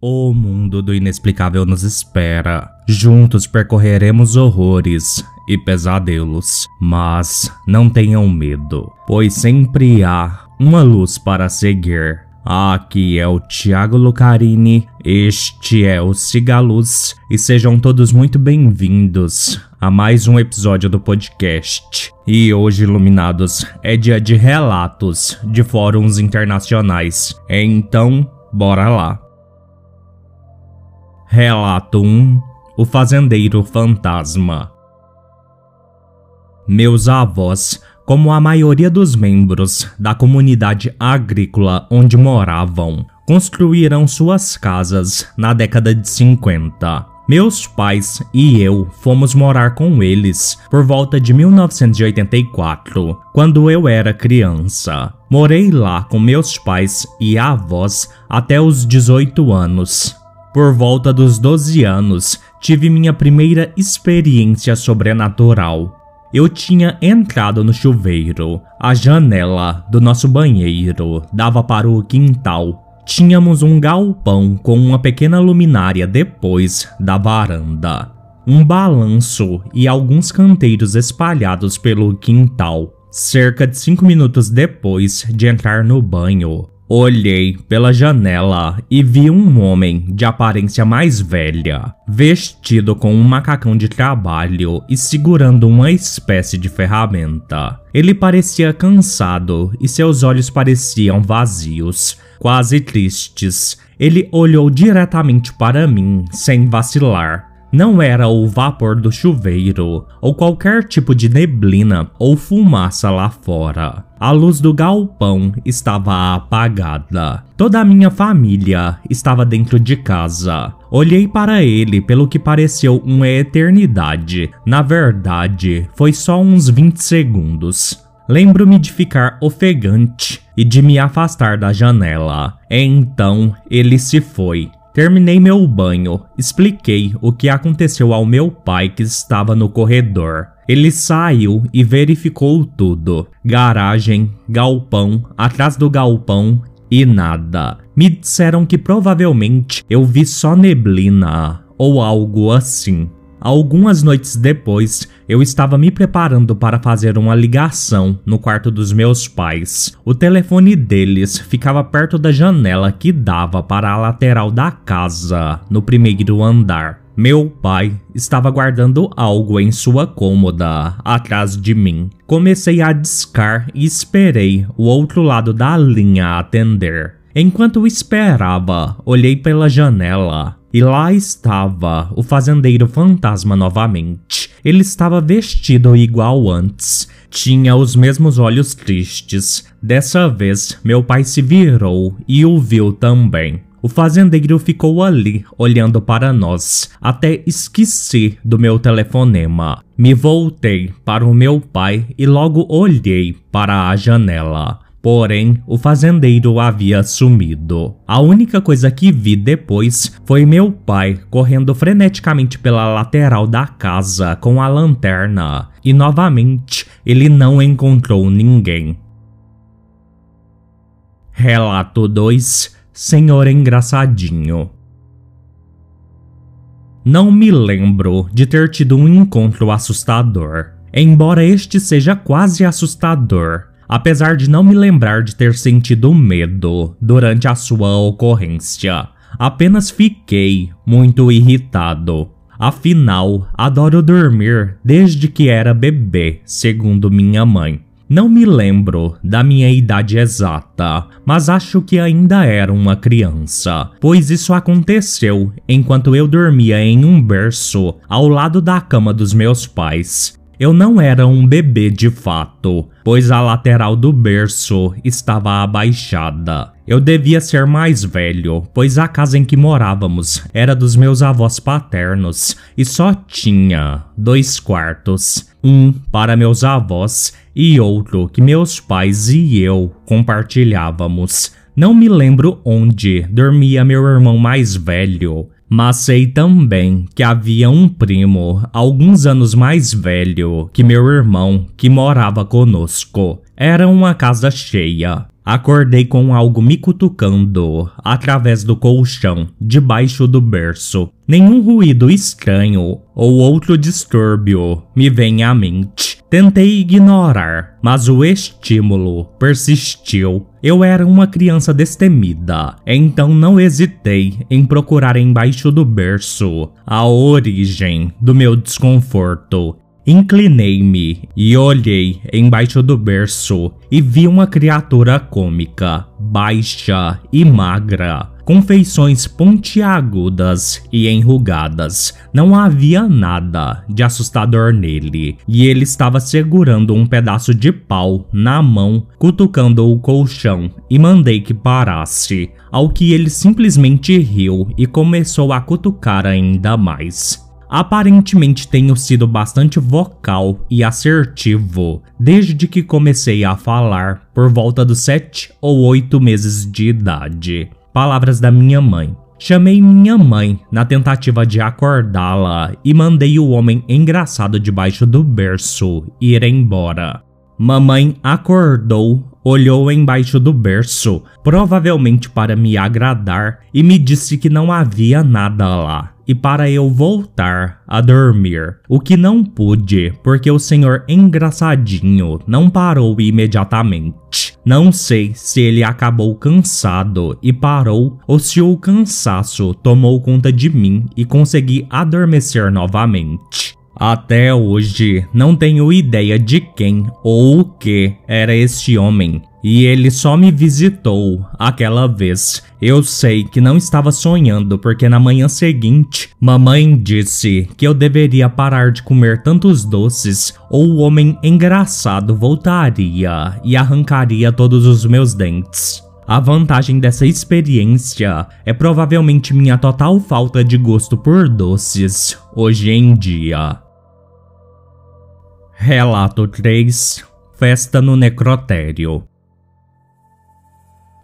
O mundo do inexplicável nos espera. Juntos percorreremos horrores e pesadelos, mas não tenham medo, pois sempre há uma luz para seguir. Aqui é o Thiago Lucarini, este é o Cigaluz e sejam todos muito bem-vindos a mais um episódio do podcast. E hoje, iluminados, é dia de relatos de fóruns internacionais. Então, bora lá. Relato 1 O Fazendeiro Fantasma Meus avós, como a maioria dos membros da comunidade agrícola onde moravam, construíram suas casas na década de 50. Meus pais e eu fomos morar com eles por volta de 1984, quando eu era criança. Morei lá com meus pais e avós até os 18 anos. Por volta dos 12 anos, tive minha primeira experiência sobrenatural. Eu tinha entrado no chuveiro. A janela do nosso banheiro dava para o quintal. Tínhamos um galpão com uma pequena luminária depois da varanda. Um balanço e alguns canteiros espalhados pelo quintal. Cerca de cinco minutos depois de entrar no banho, Olhei pela janela e vi um homem de aparência mais velha, vestido com um macacão de trabalho e segurando uma espécie de ferramenta. Ele parecia cansado e seus olhos pareciam vazios, quase tristes. Ele olhou diretamente para mim, sem vacilar, não era o vapor do chuveiro ou qualquer tipo de neblina ou fumaça lá fora. A luz do galpão estava apagada. Toda a minha família estava dentro de casa. Olhei para ele pelo que pareceu uma eternidade. Na verdade, foi só uns 20 segundos. Lembro-me de ficar ofegante e de me afastar da janela. Então ele se foi. Terminei meu banho, expliquei o que aconteceu ao meu pai que estava no corredor. Ele saiu e verificou tudo: garagem, galpão, atrás do galpão e nada. Me disseram que provavelmente eu vi só neblina ou algo assim. Algumas noites depois, eu estava me preparando para fazer uma ligação no quarto dos meus pais. O telefone deles ficava perto da janela que dava para a lateral da casa, no primeiro andar. Meu pai estava guardando algo em sua cômoda, atrás de mim. Comecei a discar e esperei o outro lado da linha atender. Enquanto esperava, olhei pela janela e lá estava o fazendeiro fantasma novamente. Ele estava vestido igual antes. Tinha os mesmos olhos tristes. Dessa vez, meu pai se virou e o viu também. O fazendeiro ficou ali, olhando para nós, até esqueci do meu telefonema. Me voltei para o meu pai e logo olhei para a janela. Porém, o fazendeiro havia sumido. A única coisa que vi depois foi meu pai correndo freneticamente pela lateral da casa com a lanterna, e novamente ele não encontrou ninguém. Relato 2 Senhor Engraçadinho Não me lembro de ter tido um encontro assustador, embora este seja quase assustador apesar de não me lembrar de ter sentido medo durante a sua ocorrência. Apenas fiquei muito irritado. Afinal, adoro dormir desde que era bebê, segundo minha mãe. Não me lembro da minha idade exata, mas acho que ainda era uma criança, pois isso aconteceu enquanto eu dormia em um berço ao lado da cama dos meus pais. Eu não era um bebê de fato, pois a lateral do berço estava abaixada. Eu devia ser mais velho, pois a casa em que morávamos era dos meus avós paternos e só tinha dois quartos, um para meus avós e outro que meus pais e eu compartilhávamos. Não me lembro onde dormia meu irmão mais velho, mas sei também que havia um primo, alguns anos mais velho que meu irmão, que morava conosco. Era uma casa cheia. Acordei com algo me cutucando através do colchão, debaixo do berço. Nenhum ruído estranho ou outro distúrbio me vem à mente. Tentei ignorar, mas o estímulo persistiu. Eu era uma criança destemida, então não hesitei em procurar embaixo do berço a origem do meu desconforto. Inclinei-me e olhei embaixo do berço e vi uma criatura cômica, baixa e magra, com feições pontiagudas e enrugadas. Não havia nada de assustador nele, e ele estava segurando um pedaço de pau na mão, cutucando o colchão, e mandei que parasse, ao que ele simplesmente riu e começou a cutucar ainda mais. Aparentemente tenho sido bastante vocal e assertivo desde que comecei a falar por volta dos 7 ou 8 meses de idade. Palavras da minha mãe. Chamei minha mãe na tentativa de acordá-la e mandei o homem engraçado debaixo do berço ir embora. Mamãe acordou, olhou embaixo do berço, provavelmente para me agradar, e me disse que não havia nada lá e para eu voltar a dormir, o que não pude porque o senhor engraçadinho não parou imediatamente. Não sei se ele acabou cansado e parou ou se o cansaço tomou conta de mim e consegui adormecer novamente. Até hoje não tenho ideia de quem ou o que era este homem, e ele só me visitou aquela vez. Eu sei que não estava sonhando porque na manhã seguinte, mamãe disse que eu deveria parar de comer tantos doces ou o homem engraçado voltaria e arrancaria todos os meus dentes. A vantagem dessa experiência é provavelmente minha total falta de gosto por doces hoje em dia. Relato 3 Festa no Necrotério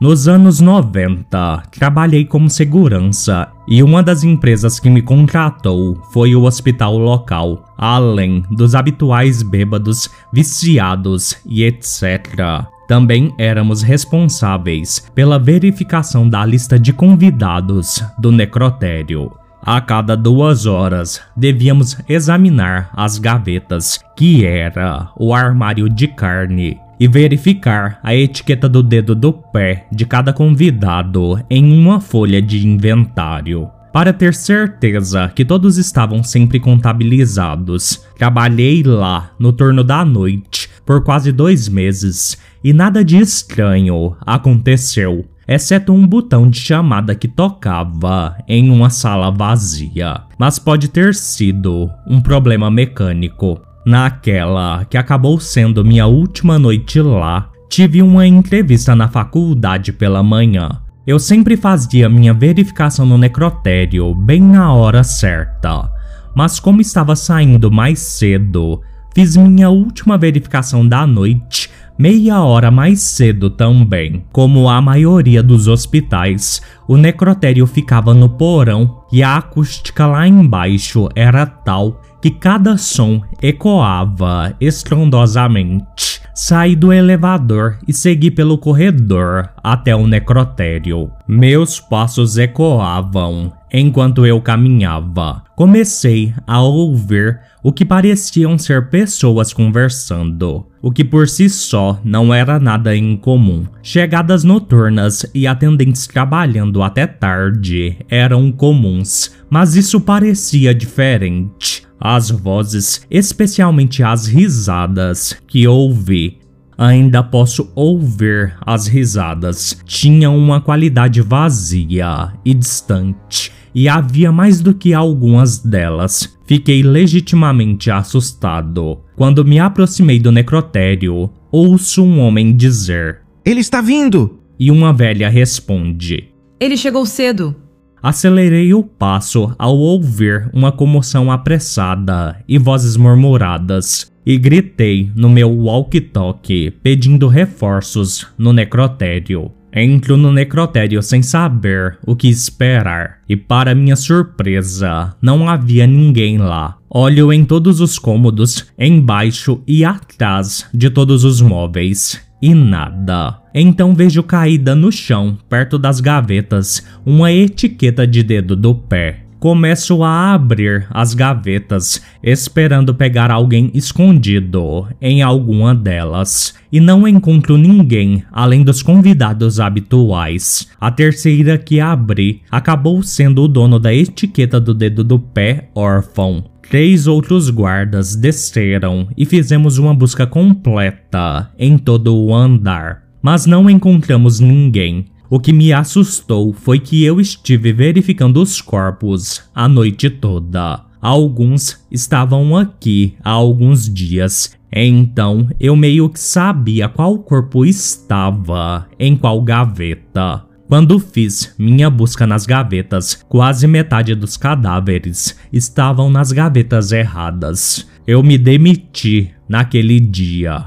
Nos anos 90, trabalhei como segurança e uma das empresas que me contratou foi o hospital local, além dos habituais bêbados, viciados e etc. Também éramos responsáveis pela verificação da lista de convidados do necrotério. A cada duas horas, devíamos examinar as gavetas, que era o armário de carne, e verificar a etiqueta do dedo do pé de cada convidado em uma folha de inventário. Para ter certeza que todos estavam sempre contabilizados, trabalhei lá no turno da noite por quase dois meses e nada de estranho aconteceu exceto um botão de chamada que tocava em uma sala vazia, mas pode ter sido um problema mecânico. Naquela que acabou sendo minha última noite lá, tive uma entrevista na faculdade pela manhã. Eu sempre fazia minha verificação no necrotério bem na hora certa, mas como estava saindo mais cedo, fiz minha última verificação da noite meia hora mais cedo também. Como a maioria dos hospitais, o necrotério ficava no porão e a acústica lá embaixo era tal que cada som ecoava estrondosamente. Saí do elevador e segui pelo corredor até o necrotério. Meus passos ecoavam enquanto eu caminhava. Comecei a ouvir o que pareciam ser pessoas conversando, o que por si só não era nada incomum. Chegadas noturnas e atendentes trabalhando até tarde eram comuns, mas isso parecia diferente. As vozes, especialmente as risadas que ouvi, ainda posso ouvir as risadas, tinham uma qualidade vazia e distante, e havia mais do que algumas delas. Fiquei legitimamente assustado. Quando me aproximei do necrotério, ouço um homem dizer: Ele está vindo! E uma velha responde: Ele chegou cedo. Acelerei o passo ao ouvir uma comoção apressada e vozes murmuradas, e gritei no meu walkie-talkie pedindo reforços no necrotério. Entro no necrotério sem saber o que esperar, e para minha surpresa, não havia ninguém lá. Olho em todos os cômodos, embaixo e atrás de todos os móveis. e nada. Então vejo caída no chão, perto das gavetas, uma etiqueta de dedo do pé. Começo a abrir as gavetas, esperando pegar alguém escondido em alguma delas, e não encontro ninguém além dos convidados habituais. A terceira que abri acabou sendo o dono da etiqueta do dedo do pé órfão. Três outros guardas desceram e fizemos uma busca completa em todo o andar, mas não encontramos ninguém. O que me assustou foi que eu estive verificando os corpos a noite toda. Alguns estavam aqui há alguns dias, então eu meio que sabia qual corpo estava em qual gaveta. Quando fiz minha busca nas gavetas, quase metade dos cadáveres estavam nas gavetas erradas. Eu me demiti naquele dia.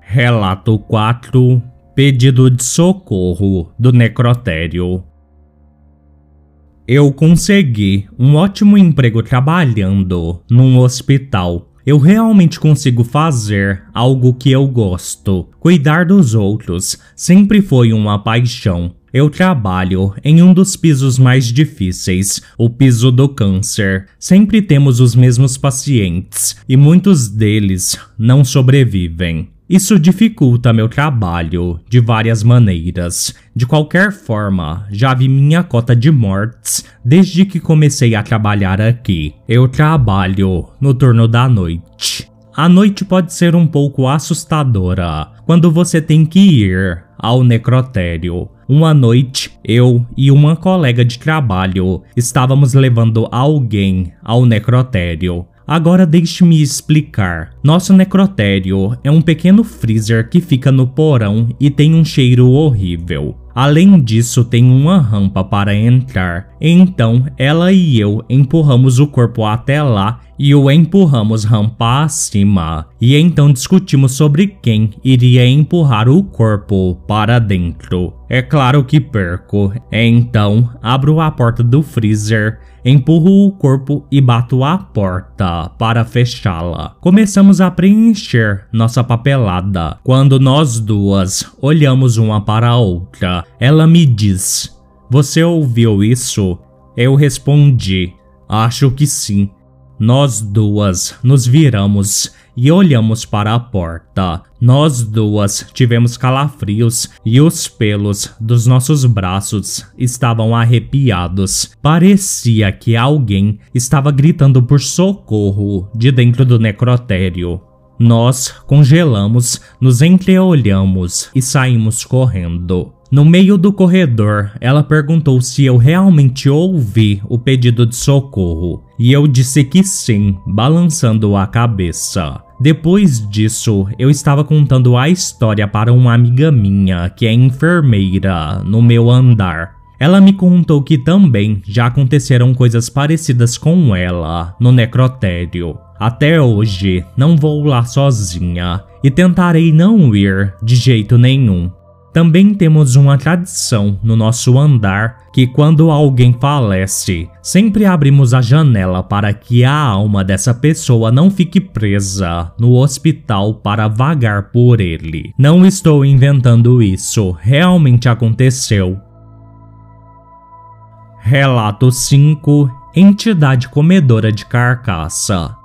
Relato 4 Pedido de socorro do necrotério. Eu consegui um ótimo emprego trabalhando num hospital. Eu realmente consigo fazer algo que eu gosto. Cuidar dos outros sempre foi uma paixão. Eu trabalho em um dos pisos mais difíceis, o piso do câncer. Sempre temos os mesmos pacientes e muitos deles não sobrevivem. Isso dificulta meu trabalho de várias maneiras. De qualquer forma, já vi minha cota de mortes desde que comecei a trabalhar aqui. Eu trabalho no turno da noite. A noite pode ser um pouco assustadora quando você tem que ir ao necrotério. Uma noite, eu e uma colega de trabalho estávamos levando alguém ao necrotério. Agora deixe-me explicar. Nosso necrotério é um pequeno freezer que fica no porão e tem um cheiro horrível. Além disso, tem uma rampa para entrar. Então, ela e eu empurramos o corpo até lá e o empurramos rampa acima. E então discutimos sobre quem iria empurrar o corpo para dentro. É claro que perco. Então, abro a porta do freezer Empurro o corpo e bato a porta para fechá-la. Começamos a preencher nossa papelada. Quando nós duas olhamos uma para a outra, ela me diz: Você ouviu isso? Eu respondi: Acho que sim. Nós duas nos viramos e olhamos para a porta. Nós duas tivemos calafrios e os pelos dos nossos braços estavam arrepiados. Parecia que alguém estava gritando por socorro de dentro do necrotério. Nós congelamos, nos entreolhamos e saímos correndo. No meio do corredor, ela perguntou se eu realmente ouvi o pedido de socorro, e eu disse que sim, balançando a cabeça. Depois disso, eu estava contando a história para uma amiga minha que é enfermeira no meu andar. Ela me contou que também já aconteceram coisas parecidas com ela no necrotério. Até hoje, não vou lá sozinha e tentarei não ir de jeito nenhum. Também temos uma tradição no nosso andar que, quando alguém falece, sempre abrimos a janela para que a alma dessa pessoa não fique presa no hospital para vagar por ele. Não estou inventando isso, realmente aconteceu. Relato 5 Entidade comedora de carcaça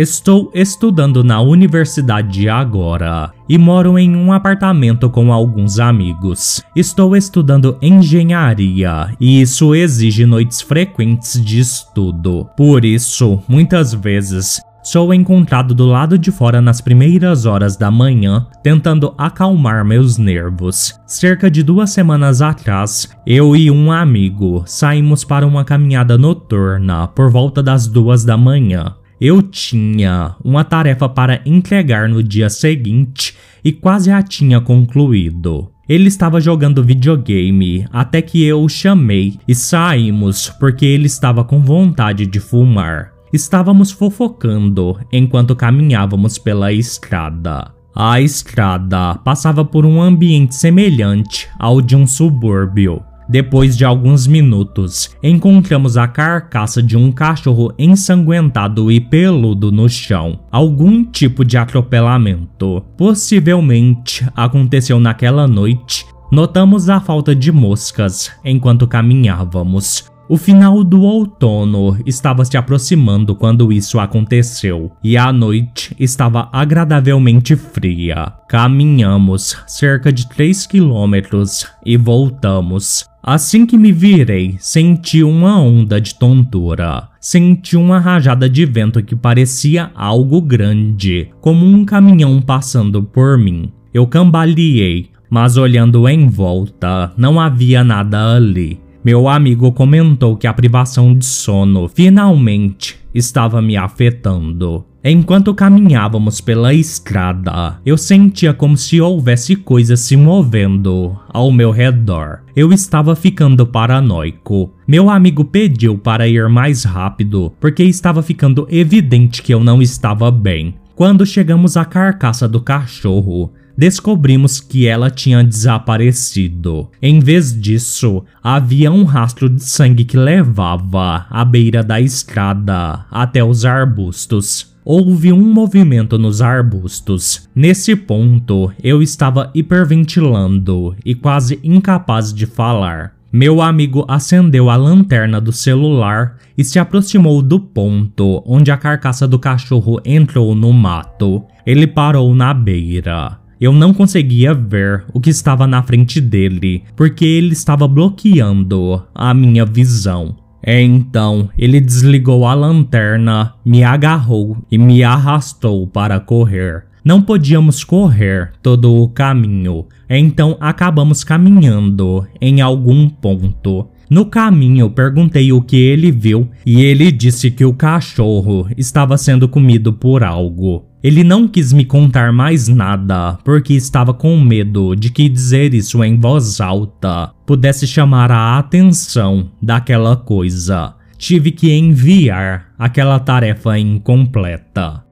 Estou estudando na universidade agora e moro em um apartamento com alguns amigos. Estou estudando engenharia e isso exige noites frequentes de estudo. Por isso, muitas vezes Sou encontrado do lado de fora nas primeiras horas da manhã, tentando acalmar meus nervos. Cerca de duas semanas atrás, eu e um amigo saímos para uma caminhada noturna por volta das duas da manhã. Eu tinha uma tarefa para entregar no dia seguinte e quase a tinha concluído. Ele estava jogando videogame até que eu o chamei e saímos porque ele estava com vontade de fumar. Estávamos fofocando enquanto caminhávamos pela estrada. A estrada passava por um ambiente semelhante ao de um subúrbio. Depois de alguns minutos, encontramos a carcaça de um cachorro ensanguentado e peludo no chão. Algum tipo de atropelamento. Possivelmente aconteceu naquela noite. Notamos a falta de moscas enquanto caminhávamos. O final do outono estava se aproximando quando isso aconteceu, e a noite estava agradavelmente fria. Caminhamos cerca de 3 quilômetros e voltamos. Assim que me virei, senti uma onda de tontura. Senti uma rajada de vento que parecia algo grande, como um caminhão passando por mim. Eu cambaleei, mas olhando em volta, não havia nada ali. Meu amigo comentou que a privação de sono finalmente estava me afetando. Enquanto caminhávamos pela estrada, eu sentia como se houvesse coisas se movendo ao meu redor. Eu estava ficando paranoico. Meu amigo pediu para ir mais rápido porque estava ficando evidente que eu não estava bem. Quando chegamos à carcaça do cachorro, descobrimos que ela tinha desaparecido. Em vez disso, havia um rastro de sangue que levava à beira da estrada até os arbustos. Houve um movimento nos arbustos. Nesse ponto, eu estava hiperventilando e quase incapaz de falar. Meu amigo acendeu a lanterna do celular e se aproximou do ponto onde a carcaça do cachorro entrou no mato. Ele parou na beira. Eu não conseguia ver o que estava na frente dele, porque ele estava bloqueando a minha visão. Então ele desligou a lanterna, me agarrou e me arrastou para correr. Não podíamos correr todo o caminho, então acabamos caminhando em algum ponto. No caminho, perguntei o que ele viu e ele disse que o cachorro estava sendo comido por algo. Ele não quis me contar mais nada porque estava com medo de que dizer isso em voz alta pudesse chamar a atenção daquela coisa. Tive que enviar aquela tarefa incompleta.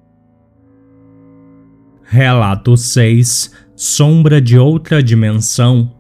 Relato 6 Sombra de outra dimensão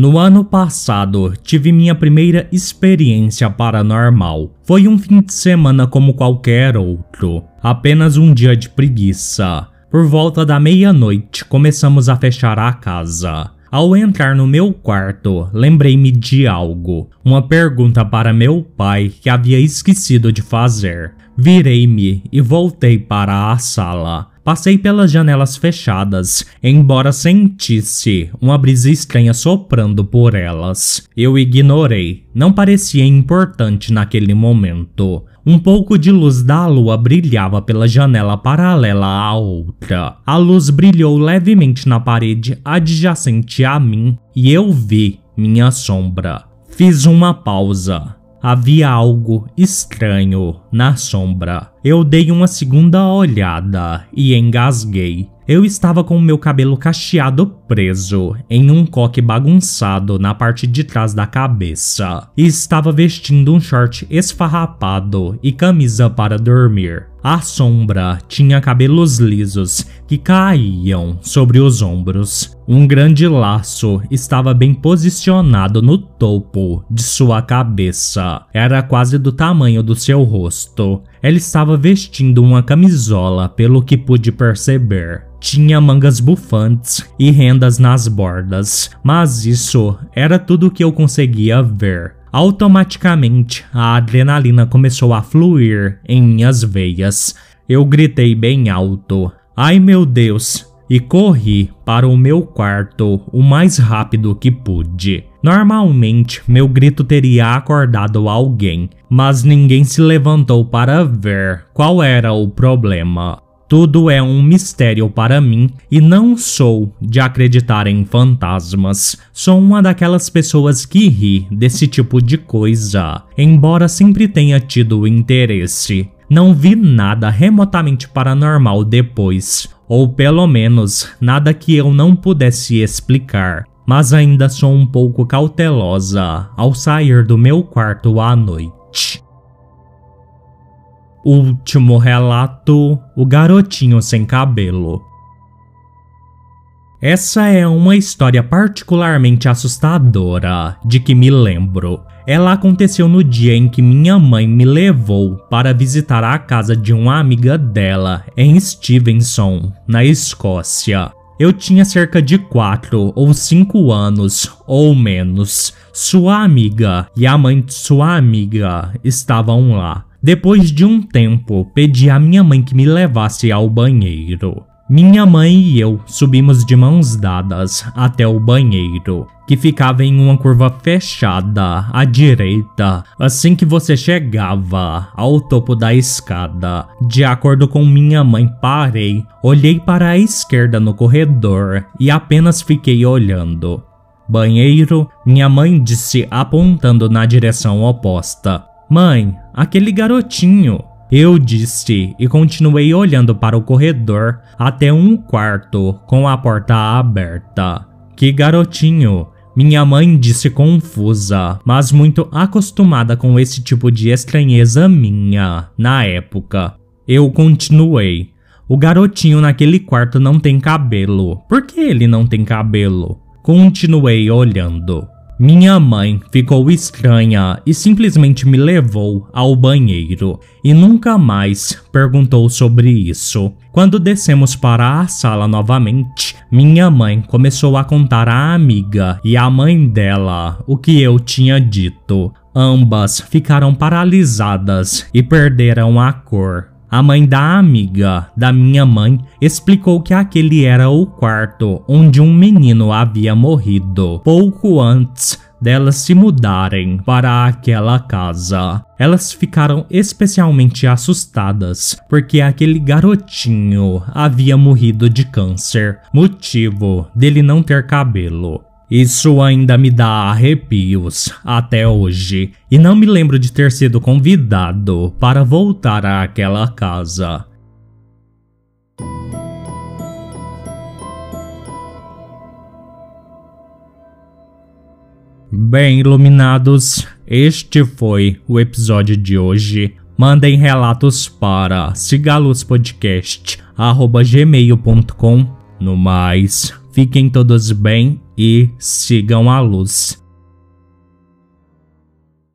no ano passado, tive minha primeira experiência paranormal. Foi um fim de semana como qualquer outro, apenas um dia de preguiça. Por volta da meia-noite, começamos a fechar a casa. Ao entrar no meu quarto, lembrei-me de algo, uma pergunta para meu pai que havia esquecido de fazer. Virei-me e voltei para a sala. Passei pelas janelas fechadas, embora sentisse uma brisa estranha soprando por elas. Eu ignorei, não parecia importante naquele momento. Um pouco de luz da lua brilhava pela janela paralela à outra. A luz brilhou levemente na parede adjacente a mim e eu vi minha sombra. Fiz uma pausa. Havia algo estranho na sombra. Eu dei uma segunda olhada e engasguei. Eu estava com meu cabelo cacheado preso em um coque bagunçado na parte de trás da cabeça e estava vestindo um short esfarrapado e camisa para dormir. A sombra tinha cabelos lisos que caíam sobre os ombros. Um grande laço estava bem posicionado no topo de sua cabeça. Era quase do tamanho do seu rosto. Ela estava vestindo uma camisola, pelo que pude perceber. Tinha mangas bufantes e rendas nas bordas, mas isso era tudo que eu conseguia ver. Automaticamente, a adrenalina começou a fluir em minhas veias. Eu gritei bem alto: Ai meu Deus! E corri para o meu quarto o mais rápido que pude. Normalmente, meu grito teria acordado alguém, mas ninguém se levantou para ver qual era o problema. Tudo é um mistério para mim e não sou de acreditar em fantasmas. Sou uma daquelas pessoas que ri desse tipo de coisa, embora sempre tenha tido interesse. Não vi nada remotamente paranormal depois, ou pelo menos nada que eu não pudesse explicar. Mas ainda sou um pouco cautelosa ao sair do meu quarto à noite. Último relato: O garotinho sem cabelo. Essa é uma história particularmente assustadora de que me lembro. Ela aconteceu no dia em que minha mãe me levou para visitar a casa de uma amiga dela em Stevenson, na Escócia. Eu tinha cerca de 4 ou 5 anos ou menos. Sua amiga e a mãe de sua amiga estavam lá. Depois de um tempo, pedi à minha mãe que me levasse ao banheiro. Minha mãe e eu subimos de mãos dadas até o banheiro, que ficava em uma curva fechada à direita, assim que você chegava ao topo da escada. De acordo com minha mãe, parei, olhei para a esquerda no corredor e apenas fiquei olhando. Banheiro, minha mãe disse apontando na direção oposta. Mãe, aquele garotinho. Eu disse e continuei olhando para o corredor até um quarto com a porta aberta. Que garotinho! Minha mãe disse confusa, mas muito acostumada com esse tipo de estranheza minha na época. Eu continuei. O garotinho naquele quarto não tem cabelo. Por que ele não tem cabelo? Continuei olhando. Minha mãe ficou estranha e simplesmente me levou ao banheiro e nunca mais perguntou sobre isso. Quando descemos para a sala novamente, minha mãe começou a contar à amiga e à mãe dela o que eu tinha dito. Ambas ficaram paralisadas e perderam a cor. A mãe da amiga da minha mãe explicou que aquele era o quarto onde um menino havia morrido pouco antes delas se mudarem para aquela casa. Elas ficaram especialmente assustadas porque aquele garotinho havia morrido de câncer, motivo dele não ter cabelo. Isso ainda me dá arrepios até hoje, e não me lembro de ter sido convidado para voltar àquela casa. Bem, iluminados, este foi o episódio de hoje. Mandem relatos para cigaluspodcast.gmail.com. No mais, fiquem todos bem e sigam a luz.